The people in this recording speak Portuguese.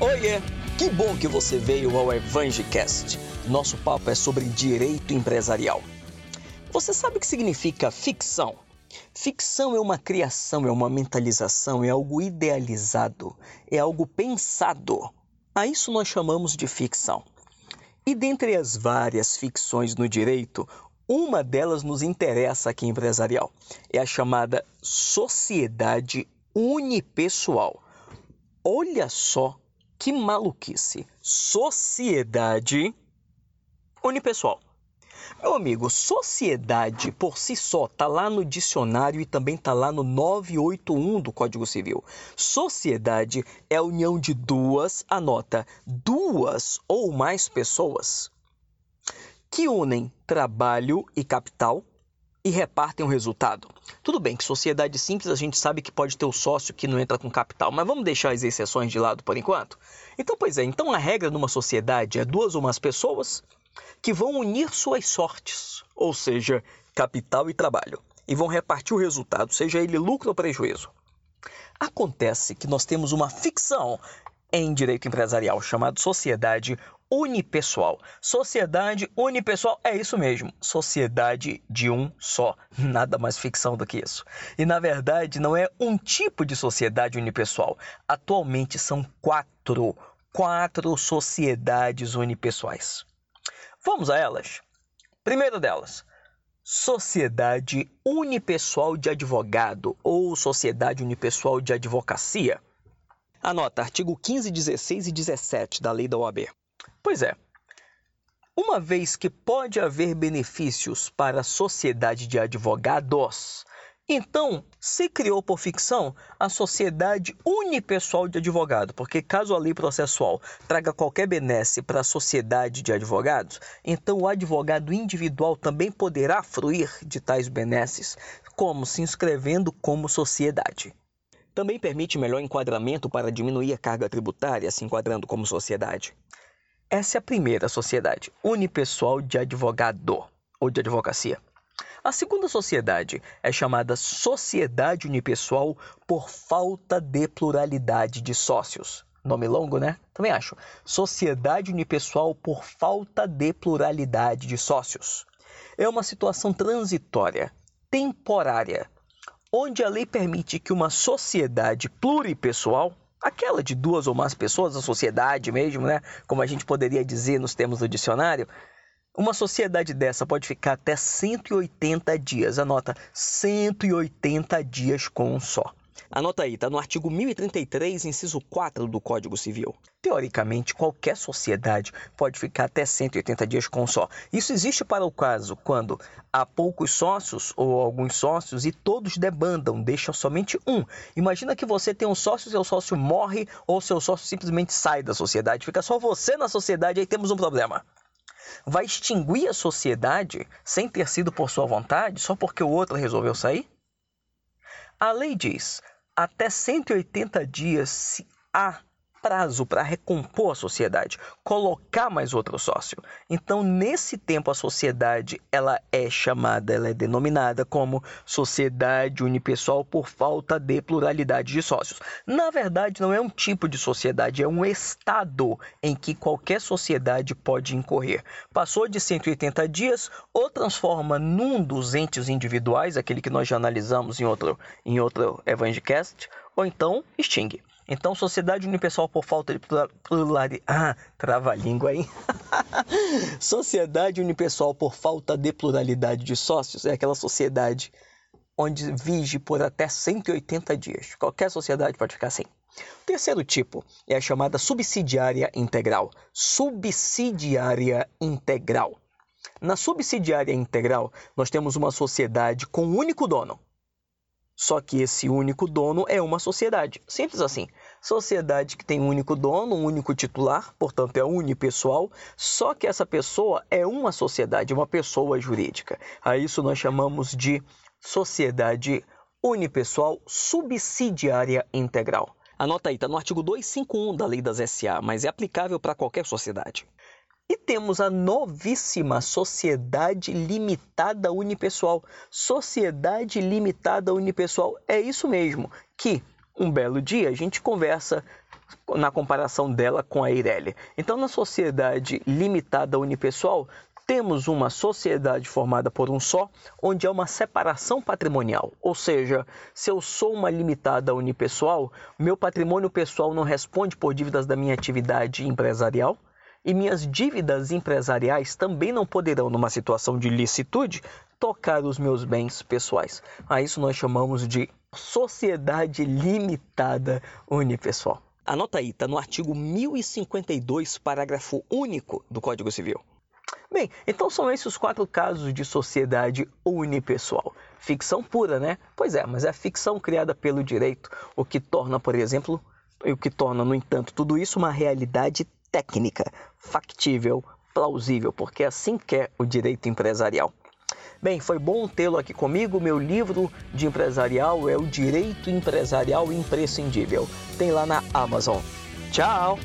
Oiê! Que bom que você veio ao Evangicast. Nosso papo é sobre direito empresarial. Você sabe o que significa ficção? Ficção é uma criação, é uma mentalização, é algo idealizado, é algo pensado. A isso nós chamamos de ficção. E dentre as várias ficções no direito, uma delas nos interessa aqui empresarial. É a chamada sociedade unipessoal. Olha só que maluquice! Sociedade unipessoal. Meu amigo, sociedade por si só está lá no dicionário e também está lá no 981 do Código Civil. Sociedade é a união de duas, anota, duas ou mais pessoas que unem trabalho e capital e repartem o resultado. Tudo bem que sociedade simples a gente sabe que pode ter o sócio que não entra com capital, mas vamos deixar as exceções de lado por enquanto? Então, pois é, então a regra numa sociedade é duas ou mais pessoas que vão unir suas sortes, ou seja, capital e trabalho, e vão repartir o resultado, seja ele lucro ou prejuízo. Acontece que nós temos uma ficção em direito empresarial chamada sociedade unipessoal. Sociedade unipessoal é isso mesmo, sociedade de um só. Nada mais ficção do que isso. E na verdade não é um tipo de sociedade unipessoal. Atualmente são quatro, quatro sociedades unipessoais. Vamos a elas. Primeiro delas, Sociedade Unipessoal de Advogado ou Sociedade Unipessoal de Advocacia. Anota artigo 15, 16 e 17 da Lei da OAB. Pois é. Uma vez que pode haver benefícios para a sociedade de advogados, então se criou por ficção a sociedade unipessoal de advogado, porque caso a lei processual traga qualquer benesse para a sociedade de advogados, então o advogado individual também poderá fruir de tais benesses, como se inscrevendo como sociedade. Também permite melhor enquadramento para diminuir a carga tributária, se enquadrando como sociedade. Essa é a primeira sociedade unipessoal de advogado ou de advocacia. A segunda sociedade é chamada Sociedade Unipessoal por falta de pluralidade de sócios. Nome longo, né? Também acho. Sociedade Unipessoal por falta de pluralidade de sócios. É uma situação transitória, temporária, onde a lei permite que uma sociedade pluripessoal aquela de duas ou mais pessoas, a sociedade mesmo, né? Como a gente poderia dizer nos termos do dicionário, uma sociedade dessa pode ficar até 180 dias. Anota, 180 dias com um só. Anota aí, está no artigo 1033, inciso 4 do Código Civil. Teoricamente, qualquer sociedade pode ficar até 180 dias com só. Isso existe para o caso quando há poucos sócios ou alguns sócios e todos debandam, deixam somente um. Imagina que você tem um sócio, seu sócio morre ou seu sócio simplesmente sai da sociedade, fica só você na sociedade, aí temos um problema vai extinguir a sociedade sem ter sido por sua vontade, só porque o outro resolveu sair? A lei diz: até 180 dias se há prazo para recompor a sociedade, colocar mais outro sócio. Então, nesse tempo, a sociedade ela é chamada, ela é denominada como sociedade unipessoal por falta de pluralidade de sócios. Na verdade, não é um tipo de sociedade, é um estado em que qualquer sociedade pode incorrer. Passou de 180 dias, ou transforma num dos entes individuais, aquele que nós já analisamos em outro, em outro Evangecast, ou então extingue. Então, sociedade unipessoal por falta de pluralidade. Ah, trava a língua aí. sociedade unipessoal por falta de pluralidade de sócios é aquela sociedade onde vige por até 180 dias. Qualquer sociedade pode ficar assim. O terceiro tipo é a chamada subsidiária integral. Subsidiária integral. Na subsidiária integral, nós temos uma sociedade com um único dono. Só que esse único dono é uma sociedade. Simples assim. Sociedade que tem um único dono, um único titular, portanto é unipessoal, só que essa pessoa é uma sociedade, uma pessoa jurídica. A isso nós chamamos de sociedade unipessoal subsidiária integral. Anota aí, está no artigo 251 da Lei das SA, mas é aplicável para qualquer sociedade. E temos a novíssima Sociedade Limitada Unipessoal. Sociedade Limitada Unipessoal é isso mesmo, que um belo dia a gente conversa na comparação dela com a Eireli. Então, na sociedade limitada unipessoal, temos uma sociedade formada por um só, onde há uma separação patrimonial. Ou seja, se eu sou uma limitada unipessoal, meu patrimônio pessoal não responde por dívidas da minha atividade empresarial e minhas dívidas empresariais também não poderão, numa situação de licitude, tocar os meus bens pessoais. A isso nós chamamos de sociedade limitada unipessoal. Anota aí, está no artigo 1052, parágrafo único do Código Civil. Bem, então são esses os quatro casos de sociedade unipessoal. Ficção pura, né? Pois é, mas é a ficção criada pelo direito, o que torna, por exemplo, o que torna, no entanto, tudo isso uma realidade técnica, factível, plausível, porque é assim quer o direito empresarial. Bem, foi bom tê-lo aqui comigo. Meu livro de empresarial é o Direito Empresarial Imprescindível. Tem lá na Amazon. Tchau!